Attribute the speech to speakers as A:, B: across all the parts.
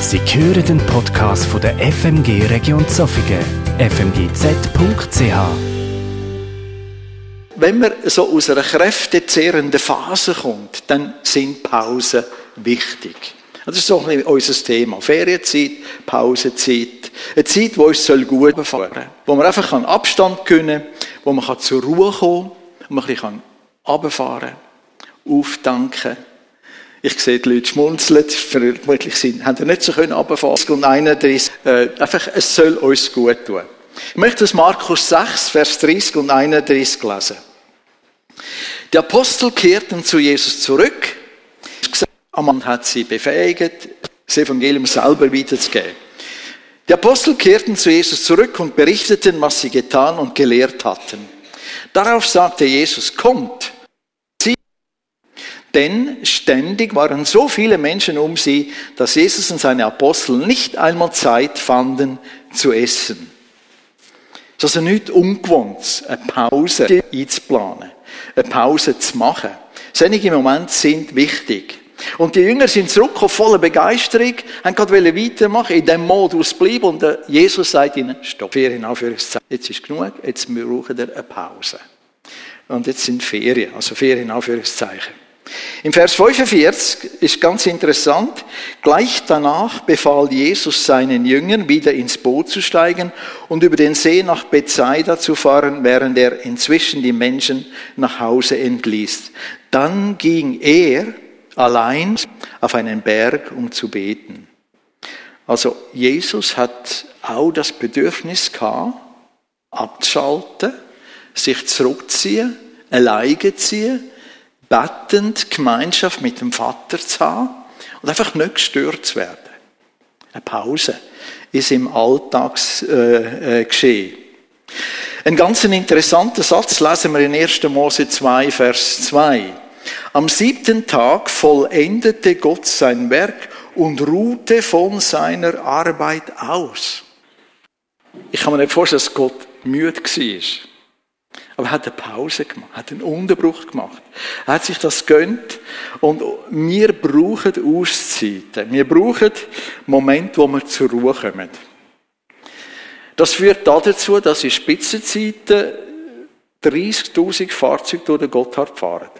A: Sie hören den Podcast von der FMG Region Zofingen, fmgz.ch.
B: Wenn man so aus einer kräftezehrenden Phase kommt, dann sind Pausen wichtig. Das ist so ein bisschen unser Thema. Ferienzeit, Pausenzeit. Eine Zeit, die uns gut befahren soll. Wo man einfach Abstand gewinnen kann, wo man zur Ruhe kommen kann, wo man ein bisschen runterfahren kann, auftanken ich sehe die Leute schmunzeln, vermutlich sind, haben nicht so können runterfahren und 31, äh, einfach, es soll uns gut tun. Ich möchte aus Markus 6, Vers 30 und 31 lesen. Die Apostel kehrten zu Jesus zurück. Ammann hat sie befähigt, das Evangelium selber weiterzugeben. Die Apostel kehrten zu Jesus zurück und berichteten, was sie getan und gelehrt hatten. Darauf sagte Jesus, kommt, denn ständig waren so viele Menschen um sie, dass Jesus und seine Apostel nicht einmal Zeit fanden zu essen. Es ist also nichts Ungewohntes, eine Pause einzuplanen, eine Pause zu machen. Solche Momente sind wichtig. Und die Jünger sind zurückgekommen, voller Begeisterung, haben gerade weitermachen, in dem Modus bleiben. Und Jesus sagt ihnen, stopp, Ferien, Anführungszeichen. Jetzt ist genug, jetzt brauchen wir eine Pause. Und jetzt sind Ferien, also Ferien, Anführungszeichen. Im Vers 45 ist ganz interessant, gleich danach befahl Jesus seinen Jüngern, wieder ins Boot zu steigen und über den See nach Bethsaida zu fahren, während er inzwischen die Menschen nach Hause entließ. Dann ging er allein auf einen Berg, um zu beten. Also Jesus hat auch das Bedürfnis gehabt, abzuschalten, sich zurückziehen, alleine ziehen, bettend Gemeinschaft mit dem Vater zu haben und einfach nicht gestört zu werden. Eine Pause ist im Alltagsgeschehen. Äh, äh, Ein ganz interessanter Satz lesen wir in 1. Mose 2, Vers 2. Am siebten Tag vollendete Gott sein Werk und ruhte von seiner Arbeit aus. Ich kann mir nicht vorstellen, dass Gott müde war. Aber er hat eine Pause gemacht, hat einen Unterbruch gemacht. Er hat sich das gönnt. Und wir brauchen Auszeiten. Wir brauchen Momente, wo wir zur Ruhe kommen. Das führt dazu, dass in Spitzenzeiten 30.000 Fahrzeuge durch den Gotthard fahren.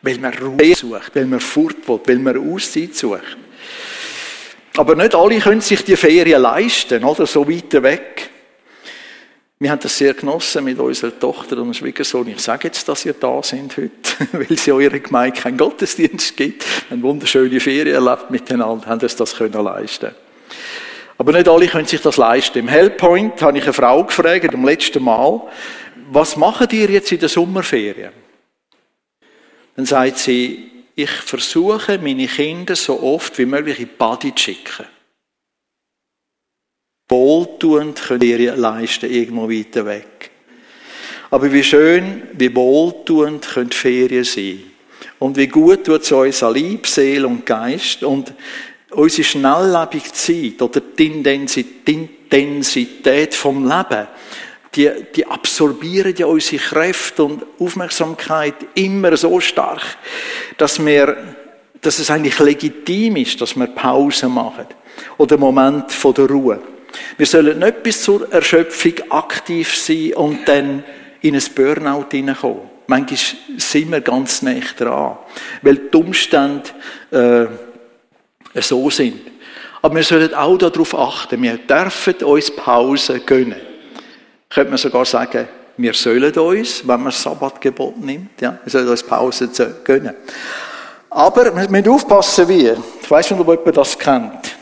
B: Weil man Ruhe sucht, weil man fort will, weil man Auszeit sucht. Aber nicht alle können sich die Ferien leisten, oder? So weit weg. Wir haben das sehr genossen mit unserer Tochter und Schwiegersohn. Ich sage jetzt, dass ihr da sind heute, weil sie eurer Gemeinde keinen Gottesdienst gibt. Eine wunderschöne Ferien erlebt miteinander, haben uns das können leisten. Aber nicht alle können sich das leisten. Im Hellpoint habe ich eine Frau gefragt, am letzten Mal, was machen ihr jetzt in der Sommerferien? Dann sagt sie, ich versuche, meine Kinder so oft wie möglich in die Body zu schicken wohltuend könnt ihr leisten, irgendwo weiter weg. Aber wie schön, wie wohltuend können Ferien sein. Und wie gut tut es uns an Leib, Seele und Geist. Und unsere schnelllebige Zeit oder die Intensität vom Leben, die, die absorbieren ja unsere Kräfte und Aufmerksamkeit immer so stark, dass wir, dass es eigentlich legitim ist, dass wir Pause machen. Oder einen Moment von der Ruhe. Wir sollen nicht bis zur Erschöpfung aktiv sein und dann in ein Burnout hineinkommen. Manchmal sind wir ganz nah dran, weil die Umstände äh, so sind. Aber wir sollen auch darauf achten, wir dürfen uns Pause gönnen. Könnte man sogar sagen, wir sollen uns, wenn man das Sabbatgebot nimmt, ja, wir sollen uns Pause gönnen. Aber wir müssen aufpassen, wie. Ich weiß nicht, ob jemand das kennt.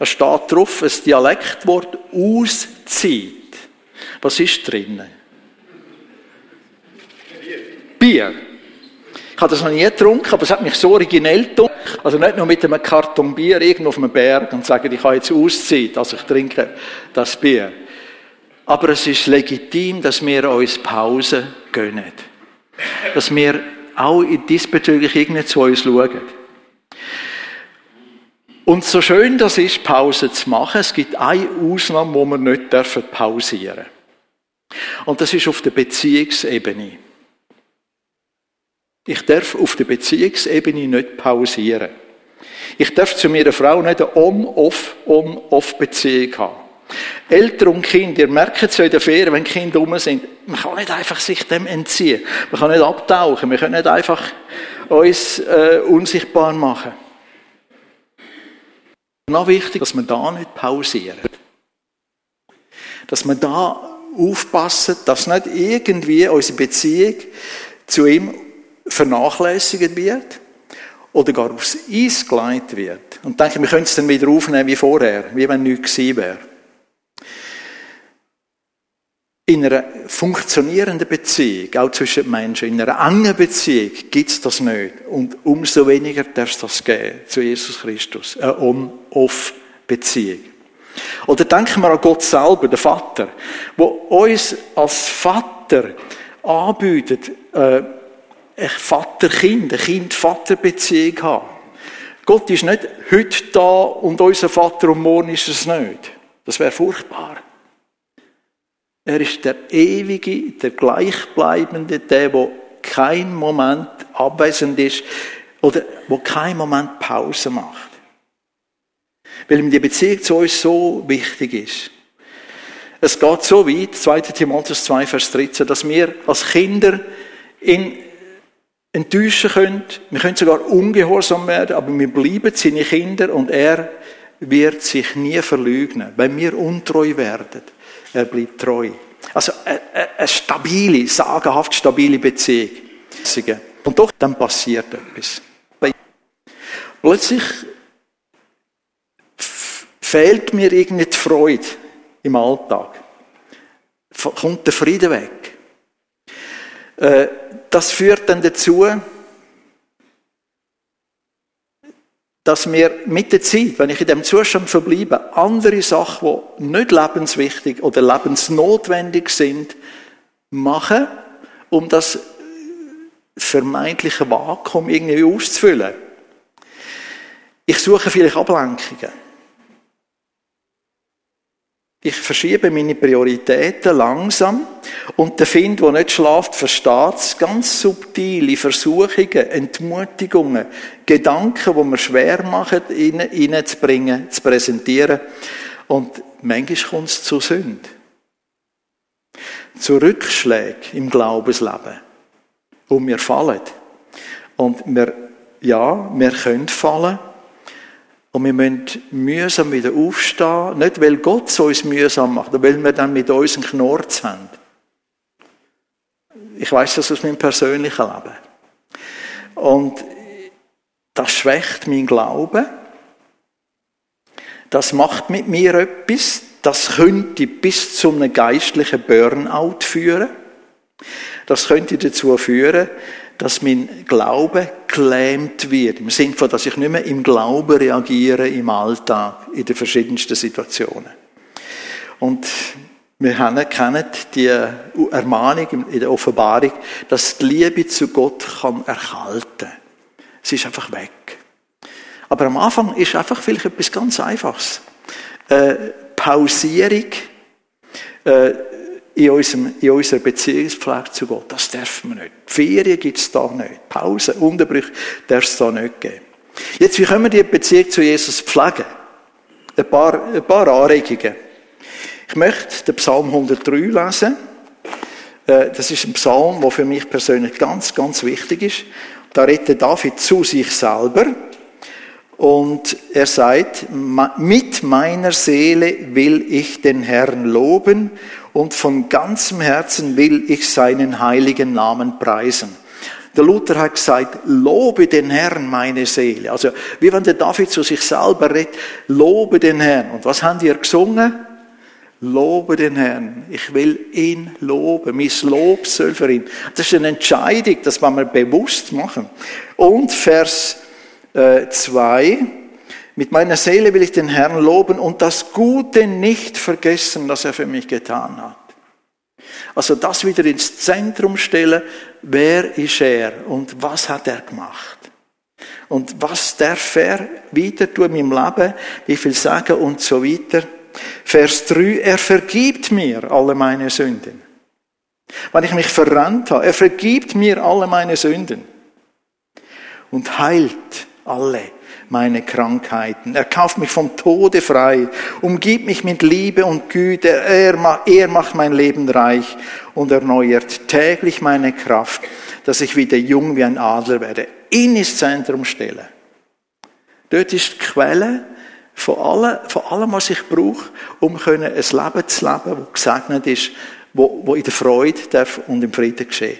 B: Da steht drauf, ein Dialektwort auszieht. Was ist drinnen? Bier. Ich habe das noch nie getrunken, aber es hat mich so originell getrunken. Also nicht nur mit einem Karton Bier irgendwo auf einem Berg und sagen, ich habe jetzt ausziehen, also ich trinke das Bier. Aber es ist legitim, dass wir uns Pause gönnen. Dass wir auch diesbezüglich irgendwie zu uns schauen. Und so schön das ist, Pause zu machen, es gibt eine Ausnahme, wo wir nicht pausieren dürfen. Und das ist auf der Beziehungsebene. Ich darf auf der Beziehungsebene nicht pausieren. Ich darf zu meiner Frau nicht eine On-Off, On-Off-Beziehung haben. Eltern und Kinder, ihr merkt es ja in der Ferien, wenn Kinder rum sind, man kann nicht einfach sich dem entziehen. Man kann nicht abtauchen. Wir können nicht einfach uns äh, unsichtbar machen. Noch wichtig, dass wir da nicht pausieren. Dass wir da aufpassen, dass nicht irgendwie unsere Beziehung zu ihm vernachlässigt wird oder gar aufs Eis geleitet wird. Und denke, wir können es dann wieder aufnehmen wie vorher, wie wenn nichts gewesen wäre. In einer funktionierenden Beziehung, auch zwischen Menschen, in einer engen Beziehung, gibt es das nicht. Und umso weniger darf es das geben zu Jesus Christus. Eine On-Off-Beziehung. Oder denken wir an Gott selber, den Vater, wo uns als Vater anbietet, äh, eine Vater-Kind, eine Kind-Vater-Beziehung haben. Gott ist nicht heute da und unser Vater und morgen ist es nicht. Das wäre furchtbar. Er ist der ewige, der gleichbleibende, der, der kein Moment abwesend ist oder wo kein Moment Pause macht. Weil ihm die Beziehung zu uns so wichtig ist. Es geht so weit, 2. Timotheus 2, Vers 13, dass wir als Kinder ihn enttäuschen können. Wir können sogar ungehorsam werden, aber wir bleiben seine Kinder und er wird sich nie verlügnen, wenn wir untreu werden. Er bleibt treu. Also eine, stabile, sagenhaft stabile Beziehung. Und doch, dann passiert etwas. Plötzlich fehlt mir irgendwie die Freude im Alltag. Kommt der Frieden weg. Äh, das führt dann dazu, dass wir mit der Zeit, wenn ich in dem Zustand verbleibe, andere Sachen, die nicht lebenswichtig oder lebensnotwendig sind, machen, um das vermeintliche Vakuum irgendwie auszufüllen. Ich suche vielleicht Ablenkungen. Ich verschiebe meine Prioritäten langsam und der Find, der nicht schlaft, versteht es. Ganz subtile Versuchungen, Entmutigungen, Gedanken, die mir schwer machen, reinzubringen, zu präsentieren. Und manchmal kommt es zu Sünde. Zu Rückschlägen im Glaubensleben. Und wir fallen. Und wir, ja, wir können fallen. Und wir müssen mühsam wieder aufstehen, nicht weil Gott es uns mühsam macht, aber weil wir dann mit uns einen Knorz haben. Ich weiß das aus meinem persönlichen Leben. Und das schwächt mein Glauben. Das macht mit mir etwas. Das könnte bis zu einem geistlichen Burnout führen. Das könnte dazu führen, dass mein Glaube gelähmt wird. Im Sinne von, dass ich nicht mehr im Glauben reagiere im Alltag, in den verschiedensten Situationen. Und wir kennen die Ermahnung in der Offenbarung, dass die Liebe zu Gott kann erhalten. Sie ist einfach weg. Aber am Anfang ist einfach vielleicht etwas ganz Einfaches. Äh, Pausierung, äh, in, unserem, in unserer Beziehungspflege zu Gott. Das dürfen wir nicht. Ferien gibt es da nicht. Pause, Unterbrüche darf es da nicht geben. Jetzt, wie können wir die Beziehung zu Jesus pflegen? Ein paar, ein paar Anregungen. Ich möchte den Psalm 103 lesen. Äh, das ist ein Psalm, der für mich persönlich ganz, ganz wichtig ist. Da redet David zu sich selber. Und er sagt, mit meiner Seele will ich den Herrn loben und von ganzem Herzen will ich seinen heiligen Namen preisen. Der Luther hat gesagt, lobe den Herrn, meine Seele. Also, wie wenn der David zu sich selber redet, lobe den Herrn. Und was haben die gesungen? Lobe den Herrn. Ich will ihn loben. Mein Lob soll für ihn. Das ist eine Entscheidung, das wollen wir bewusst machen. Und Vers 2. Äh, mit meiner Seele will ich den Herrn loben und das Gute nicht vergessen, das er für mich getan hat. Also das wieder ins Zentrum stellen, wer ist er und was hat er gemacht? Und was darf er wieder tun in meinem Leben, wie viel sagen und so weiter. Vers 3, er vergibt mir alle meine Sünden. Wenn ich mich verrannt habe, er vergibt mir alle meine Sünden. und heilt alle meine Krankheiten. Er kauft mich vom Tode frei, umgibt mich mit Liebe und Güte. Er, er macht mein Leben reich und erneuert täglich meine Kraft, dass ich wieder jung wie ein Adler werde. Ihn ins Zentrum stellen. Dort ist die Quelle von allem, von allem was ich brauche, um ein Leben zu leben, das gesegnet ist, wo, in der Freude darf und im Frieden geschehen.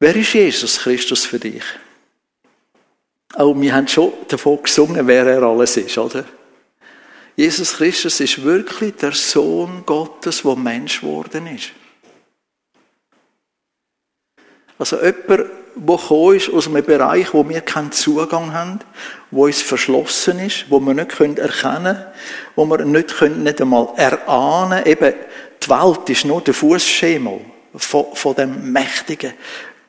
B: Wer ist Jesus Christus für dich? Auch wir haben schon davon gesungen, wer er alles ist, oder? Jesus Christus ist wirklich der Sohn Gottes, der Mensch geworden ist. Also jemand, der ist aus einem Bereich, wo wir keinen Zugang haben, wo uns verschlossen ist, wo wir nicht erkennen können, wo wir nicht, können, nicht einmal erahnen Eben, die Welt ist nur der Fußschemel von, von dem mächtigen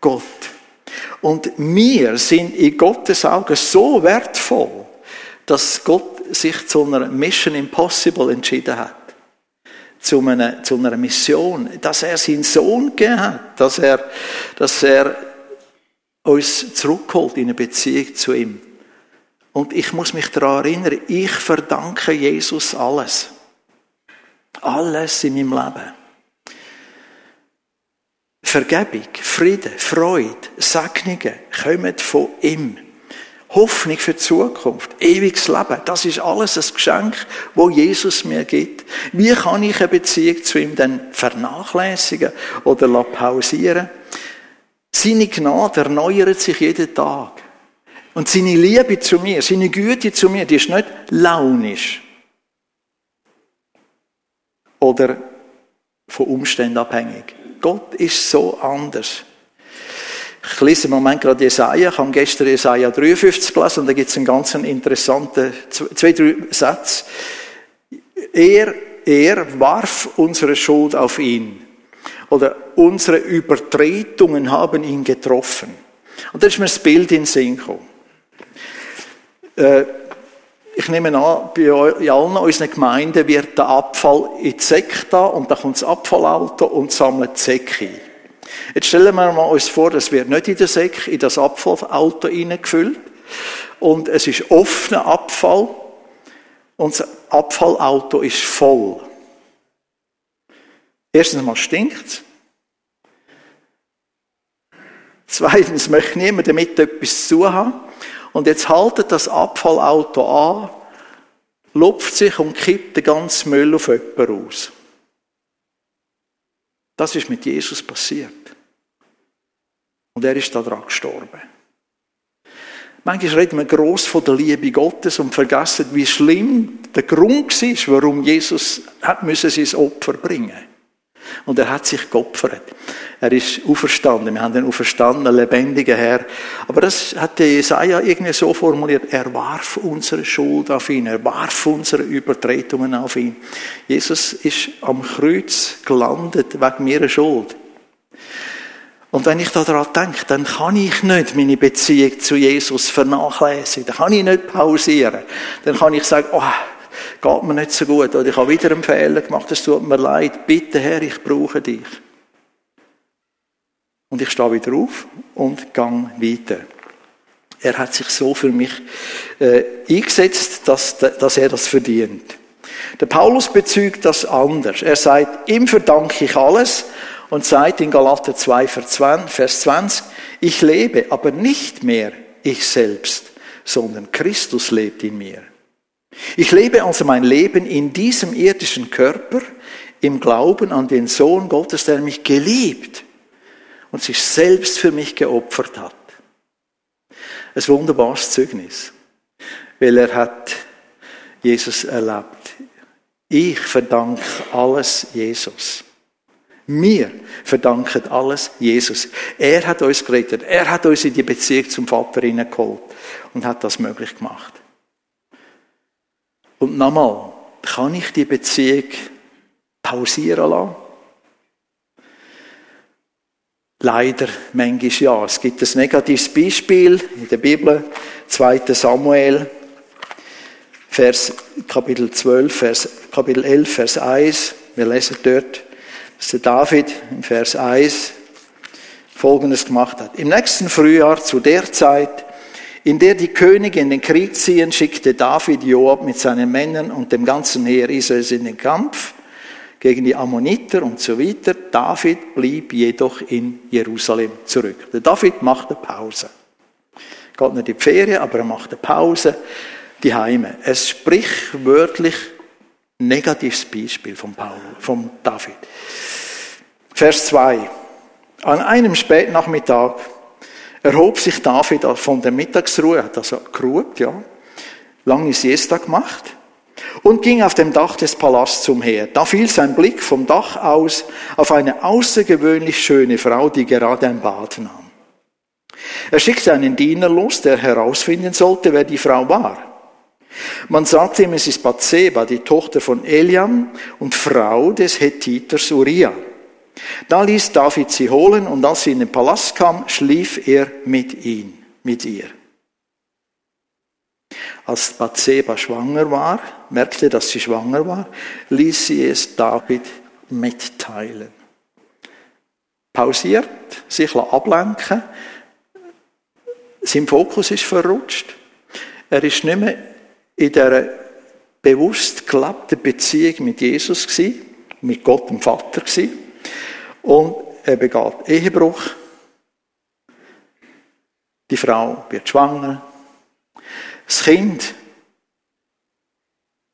B: Gott. Und wir sind in Gottes Augen so wertvoll, dass Gott sich zu einer Mission Impossible entschieden hat. Zu einer, zu einer Mission, dass er seinen Sohn gegeben hat, dass er, dass er uns zurückholt in eine Beziehung zu ihm. Und ich muss mich daran erinnern, ich verdanke Jesus alles. Alles in meinem Leben. Vergebung, Frieden, Freude, Segnungen kommen von ihm. Hoffnung für die Zukunft, ewiges Leben, das ist alles ein Geschenk, wo Jesus mir gibt. Wie kann ich eine Beziehung zu ihm dann vernachlässigen oder pausieren? Seine Gnade erneuert sich jeden Tag. Und seine Liebe zu mir, seine Güte zu mir, die ist nicht launisch. Oder von Umständen abhängig. Gott ist so anders. Ich lese im Moment gerade Jesaja, ich habe gestern Jesaja 53 gelesen und da gibt es einen ganz interessanten, zwei, drei Sätze. Er, er warf unsere Schuld auf ihn. Oder unsere Übertretungen haben ihn getroffen. Und da ist mir das Bild in den Sinn gekommen. Äh, ich nehme an, bei allen unseren Gemeinden wird der Abfall in die Säcke da und da kommt das Abfallauto und sammelt die Säcke ein. Jetzt stellen wir mal uns vor, das wird nicht in den Säcke, in das Abfallauto hineingefüllt und es ist offener Abfall und das Abfallauto ist voll. Erstens mal stinkt. Zweitens möchte niemand damit etwas zu haben. Und jetzt haltet das Abfallauto an, lupft sich und kippt den ganzen Müll auf jemanden aus. Das ist mit Jesus passiert. Und er ist daran gestorben. Manchmal reden wir gross von der Liebe Gottes und vergessen, wie schlimm der Grund war, warum Jesus sein Opfer bringen und er hat sich geopfert. Er ist auferstanden. Wir haben den auferstandenen, lebendigen Herr. Aber das hat Jesaja irgendwie so formuliert. Er warf unsere Schuld auf ihn. Er warf unsere Übertretungen auf ihn. Jesus ist am Kreuz gelandet wegen meiner Schuld. Und wenn ich daran denke, dann kann ich nicht meine Beziehung zu Jesus vernachlässigen. Dann kann ich nicht pausieren. Dann kann ich sagen, oh, geht mir nicht so gut oder ich habe wieder einen Fehler gemacht, es tut mir leid, bitte Herr, ich brauche dich. Und ich stehe wieder auf und gang weiter. Er hat sich so für mich äh, eingesetzt, dass, dass er das verdient. Der Paulus bezügt das anders. Er sagt, ihm verdanke ich alles und sagt in Galater 2, Vers 20, ich lebe, aber nicht mehr ich selbst, sondern Christus lebt in mir. Ich lebe also mein Leben in diesem irdischen Körper im Glauben an den Sohn Gottes, der mich geliebt und sich selbst für mich geopfert hat. Ein wunderbares Zeugnis, weil er hat Jesus erlebt. Ich verdanke alles Jesus. Wir verdanken alles Jesus. Er hat uns gerettet. Er hat uns in die Beziehung zum Vater hineingeholt und hat das möglich gemacht. Und nochmal, kann ich die Beziehung pausieren lassen? Leider, manchmal ja. Es gibt ein negatives Beispiel in der Bibel, 2. Samuel, Vers, Kapitel 12, Vers, Kapitel 11, Vers 1. Wir lesen dort, dass der David im Vers 1 Folgendes gemacht hat. Im nächsten Frühjahr, zu der Zeit, in der die Könige in den Krieg ziehen, schickte David Joab mit seinen Männern und dem ganzen Heer Israels in den Kampf gegen die Ammoniter und so weiter. David blieb jedoch in Jerusalem zurück. Der David machte Pause. Geht nicht in die Ferien, aber er machte Pause. Die Heime. Es sprichwörtlich negatives Beispiel von Paul, von David. Vers 2. An einem Spätnachmittag erhob sich David von der Mittagsruhe, hat also geruht, ja, lange Siesta gemacht und ging auf dem Dach des Palasts umher. Da fiel sein Blick vom Dach aus auf eine außergewöhnlich schöne Frau, die gerade ein Bad nahm. Er schickte einen Diener los, der herausfinden sollte, wer die Frau war. Man sagte ihm, es ist Bathseba, die Tochter von Eliam und Frau des Hethiters Uriah. Da ließ David sie holen und als sie in den Palast kam, schlief er mit ihm, mit ihr. Als Bathseba schwanger war, merkte, dass sie schwanger war, ließ sie es David mitteilen. Pausiert, sich ablenken, sein Fokus ist verrutscht. Er ist nicht mehr in dieser bewusst gelebten Beziehung mit Jesus mit Gott dem Vater. Und er begeht Ehebruch. Die Frau wird schwanger. Das Kind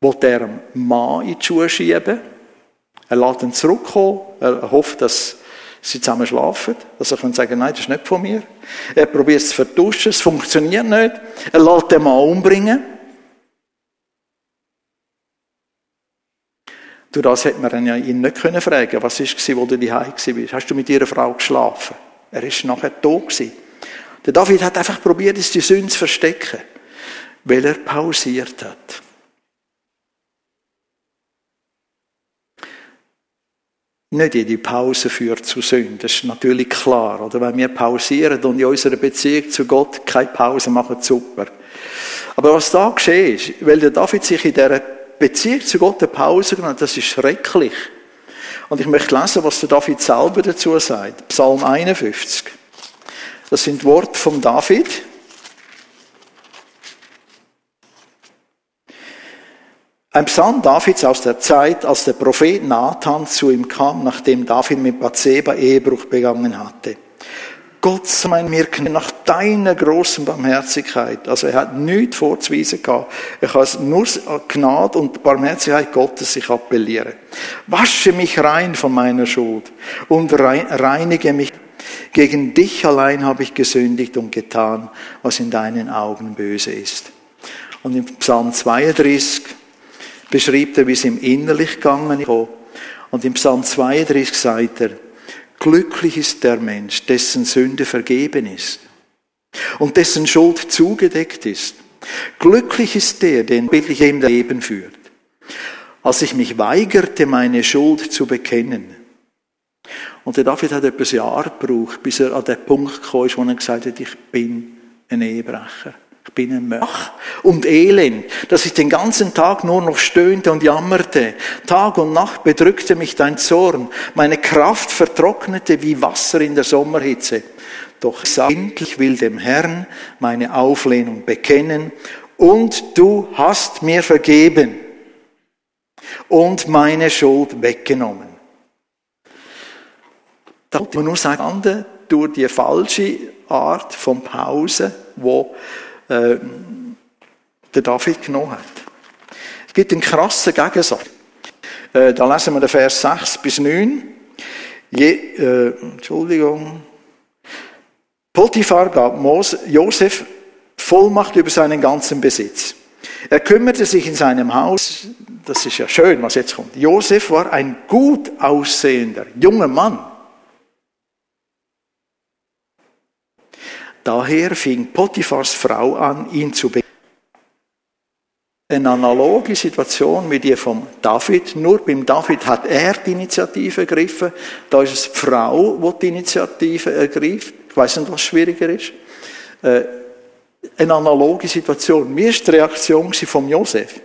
B: will er dem Mann in die Schuhe schieben. Er lässt ihn zurückkommen. Er hofft, dass sie zusammen schlafen. Dass er sagen, nein, das ist nicht von mir. Er probiert es zu vertuschen. Es funktioniert nicht. Er lässt den Mann umbringen. Durch das hätte man ihn nicht können fragen was war, wo du daheim warst. Hast du mit ihrer Frau geschlafen? Er ist nachher tot gewesen. Der David hat einfach probiert, die Sünde zu verstecken, weil er pausiert hat. Nicht jede Pause führt zu Sünde, das ist natürlich klar. Oder wenn wir pausieren und in unserer Beziehung zu Gott keine Pause machen, super. Aber was da geschehen ist, weil der David sich in dieser Beziehung zu Gott eine Pause genommen. Das ist schrecklich. Und ich möchte lesen, was der David selber dazu sagt. Psalm 51. Das sind Worte von David. Ein Psalm Davids aus der Zeit, als der Prophet Nathan zu ihm kam, nachdem David mit Bathseba Ehebruch begangen hatte. Gott sei mir nach deiner großen Barmherzigkeit. Also er hat nichts vorzuweisen gehabt. Er kann nur Gnade und Barmherzigkeit Gottes sich appellieren. Wasche mich rein von meiner Schuld und reinige mich. Gegen dich allein habe ich gesündigt und getan, was in deinen Augen böse ist. Und im Psalm 32 beschreibt er, wie es ihm innerlich gegangen ist. Und im Psalm 32 sagt er, Glücklich ist der Mensch, dessen Sünde vergeben ist und dessen Schuld zugedeckt ist. Glücklich ist der, den bildlich ihm Leben führt. Als ich mich weigerte, meine Schuld zu bekennen. Und der David hat etwas Jahr gebraucht, bis er an den Punkt gekommen ist, wo er gesagt hat, ich bin ein Ehebrecher. Ich bin ein Mörch und Elend, dass ich den ganzen Tag nur noch stöhnte und jammerte. Tag und Nacht bedrückte mich dein Zorn. Meine Kraft vertrocknete wie Wasser in der Sommerhitze. Doch endlich will dem Herrn meine Auflehnung bekennen und du hast mir vergeben und meine Schuld weggenommen. Da wollte man nur sagen, durch die falsche Art von Pause, wo äh, der David genommen hat. Es gibt einen krassen Gegensatz. Äh, da lesen wir den Vers 6 bis 9. Je, äh, Entschuldigung. Potiphar gab Mose, Josef Vollmacht über seinen ganzen Besitz. Er kümmerte sich in seinem Haus, das ist ja schön, was jetzt kommt. Josef war ein gut aussehender junger Mann. Daher fing Potiphars Frau an, ihn zu begleiten. Eine analoge Situation wie die von David, nur beim David hat er die Initiative ergriffen, da ist es die Frau, die die Initiative ergreift. Ich weiß nicht, was schwieriger ist. Äh, eine analoge Situation. Wie war die Reaktion von Josef?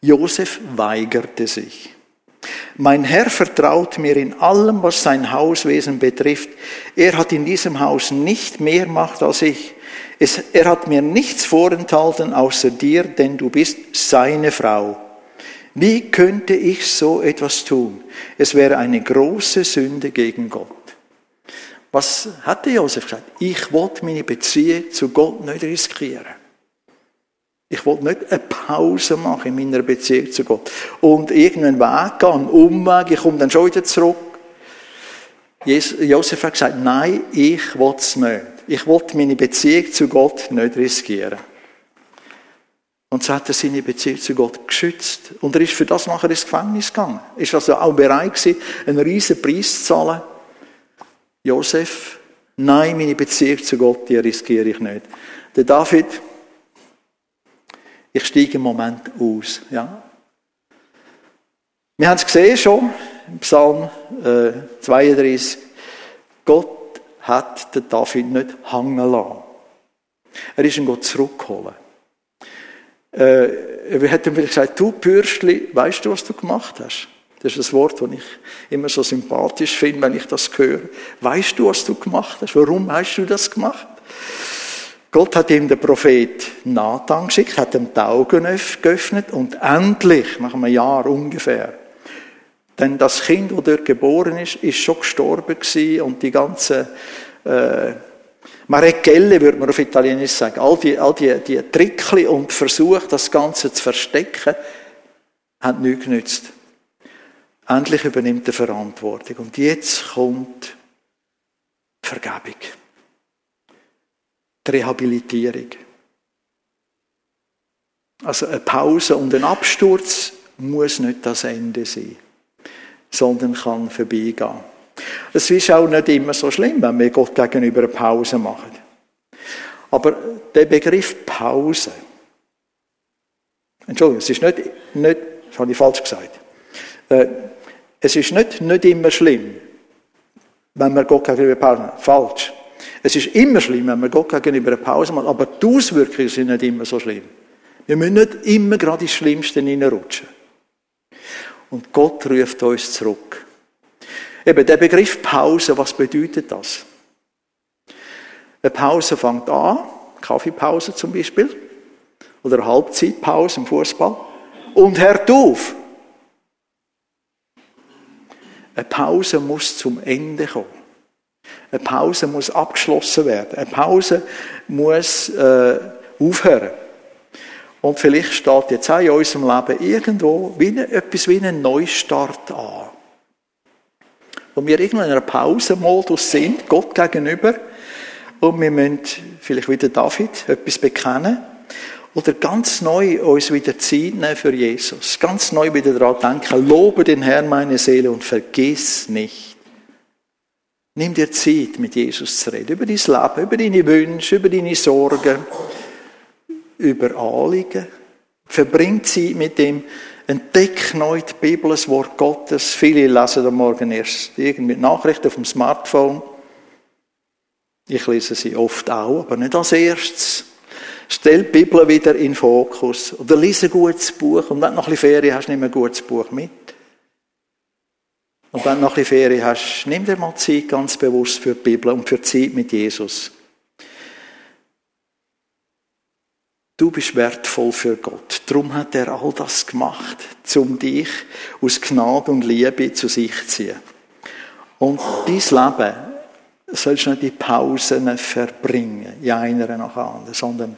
B: Josef weigerte sich. Mein Herr vertraut mir in allem, was sein Hauswesen betrifft. Er hat in diesem Haus nicht mehr Macht als ich. Es, er hat mir nichts vorenthalten außer dir, denn du bist seine Frau. Wie könnte ich so etwas tun? Es wäre eine große Sünde gegen Gott. Was hatte Josef gesagt? Ich wollte meine Beziehung zu Gott nicht riskieren. Ich wollte nicht eine Pause machen in meiner Beziehung zu Gott. Und irgendeinen Weg gehen, einen Umweg, ich komme dann schon wieder zurück. Josef hat gesagt, nein, ich will es nicht. Ich wollte meine Beziehung zu Gott nicht riskieren. Und so hat er seine Beziehung zu Gott geschützt. Und er ist für das nachher ins Gefängnis gegangen. Ist also auch bereit gewesen, einen riesen Preis zu zahlen. Josef, nein, meine Beziehung zu Gott, die riskiere ich nicht. Der David, ich steige im Moment aus. Ja. Wir haben es gesehen schon im Psalm äh, 32. Gott hat den David nicht hängen lassen. Er ist ihn Gott zurückgeholt. Äh, wir hätten vielleicht gesagt, du Bürstli, weißt du, was du gemacht hast? Das ist ein Wort, das ich immer so sympathisch finde, wenn ich das höre. Weißt du, was du gemacht hast? Warum hast du das gemacht? Gott hat ihm den Prophet Nathan geschickt, hat ihm die Augen geöffnet und endlich, nach einem Jahr ungefähr, denn das Kind, das dort geboren ist, ist schon gestorben gewesen und die ganze äh, Marekelle, würde man auf Italienisch sagen, all die, all die, die Trickli und Versuche, das Ganze zu verstecken, haben nichts genützt. Endlich übernimmt er Verantwortung. Und jetzt kommt Vergebung. Die Rehabilitierung. Also eine Pause und ein Absturz muss nicht das Ende sein, sondern kann vorbeigehen. Es ist auch nicht immer so schlimm, wenn wir Gott gegenüber eine Pause machen. Aber der Begriff Pause, Entschuldigung, es ist nicht, nicht das habe ich falsch gesagt. Äh, es ist nicht, nicht immer schlimm, wenn man Gott gegenüber Pause macht. Falsch. Es ist immer schlimm, wenn man Gott gegenüber eine Pause macht, aber die Auswirkungen sind nicht immer so schlimm. Wir müssen nicht immer gerade ins Schlimmste hineinrutschen. Und Gott ruft uns zurück. Eben der Begriff Pause, was bedeutet das? Eine Pause fängt an, Kaffeepause zum Beispiel, oder Halbzeitpause im Fußball, und hört auf. Eine Pause muss zum Ende kommen. Eine Pause muss abgeschlossen werden. Eine Pause muss äh, aufhören. Und vielleicht steht jetzt auch in unserem Leben irgendwo wie eine, etwas wie ein Neustart an wo wir in einem Pausenmodus sind, Gott gegenüber, und wir müssen vielleicht wieder David etwas bekennen, oder ganz neu uns wieder Zeit nehmen für Jesus. Ganz neu wieder daran denken, lobe den Herrn meine Seele und vergiss nicht. Nimm dir Zeit, mit Jesus zu reden. Über dein Leben, über deine Wünsche, über deine Sorgen, über Anliegen. Verbring Zeit mit ihm. Entdeck neu die Bibel, das Wort Gottes. Viele lesen am Morgen erst irgendwie Nachrichten auf dem Smartphone. Ich lese sie oft auch, aber nicht als erstes. Stell die Bibel wieder in Fokus. Oder lese ein gutes Buch. Und wenn du noch ein bisschen Ferien hast, nimm ein gutes Buch mit. Und wenn du noch ein bisschen Ferien hast, nimm dir mal Zeit ganz bewusst für die Bibel und für die Zeit mit Jesus. Du bist wertvoll für Gott. Darum hat er all das gemacht, um dich aus Gnade und Liebe zu sich zu ziehen. Und dein Leben sollst du nicht in Pausen verbringen, in einer nach der anderen, sondern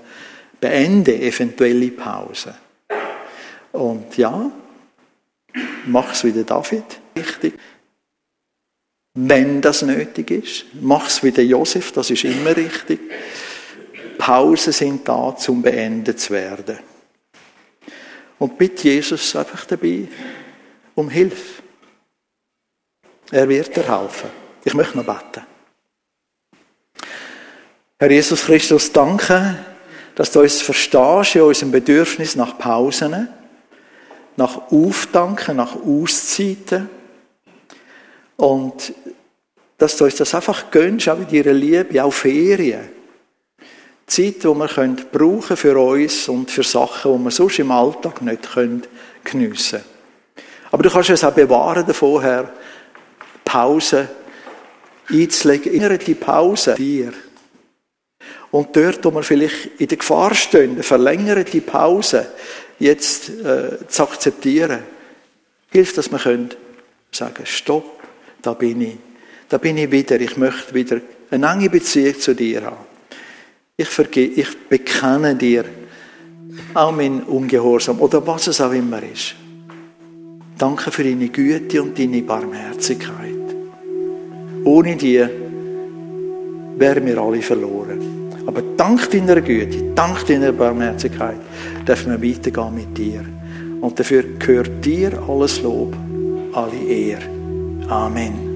B: beende eventuelle Pausen. Und ja, mach es wie der David, richtig. Wenn das nötig ist, mach es wie der Josef, das ist immer richtig. Pausen sind da, zum beendet zu werden. Und bitte Jesus einfach dabei um Hilfe. Er wird dir helfen. Ich möchte noch beten. Herr Jesus Christus, danke, dass du uns verstehst in unserem Bedürfnis nach Pausen, nach Aufdanken, nach Auszeiten. Und dass du uns das einfach gönnst, auch in deiner Liebe, auch Ferien Zeit, die wir brauchen können für uns und für Sachen, die wir sonst im Alltag nicht geniessen können. Aber du kannst es auch bewahren davor, Pause einzulegen. Innere die Pause dir. Und dort, wo wir vielleicht in der Gefahr stehen, verlängern die Pause jetzt äh, zu akzeptieren, hilft, dass wir können sagen, stopp, da bin ich. Da bin ich wieder. Ich möchte wieder eine enge Beziehung zu dir haben. Ich, verge ich bekenne dir auch mein Ungehorsam oder was es auch immer ist. Danke für deine Güte und deine Barmherzigkeit. Ohne die wären wir alle verloren. Aber dank deiner Güte, dank deiner Barmherzigkeit, dürfen wir weitergehen mit dir. Und dafür gehört dir alles Lob, alle Ehre. Amen.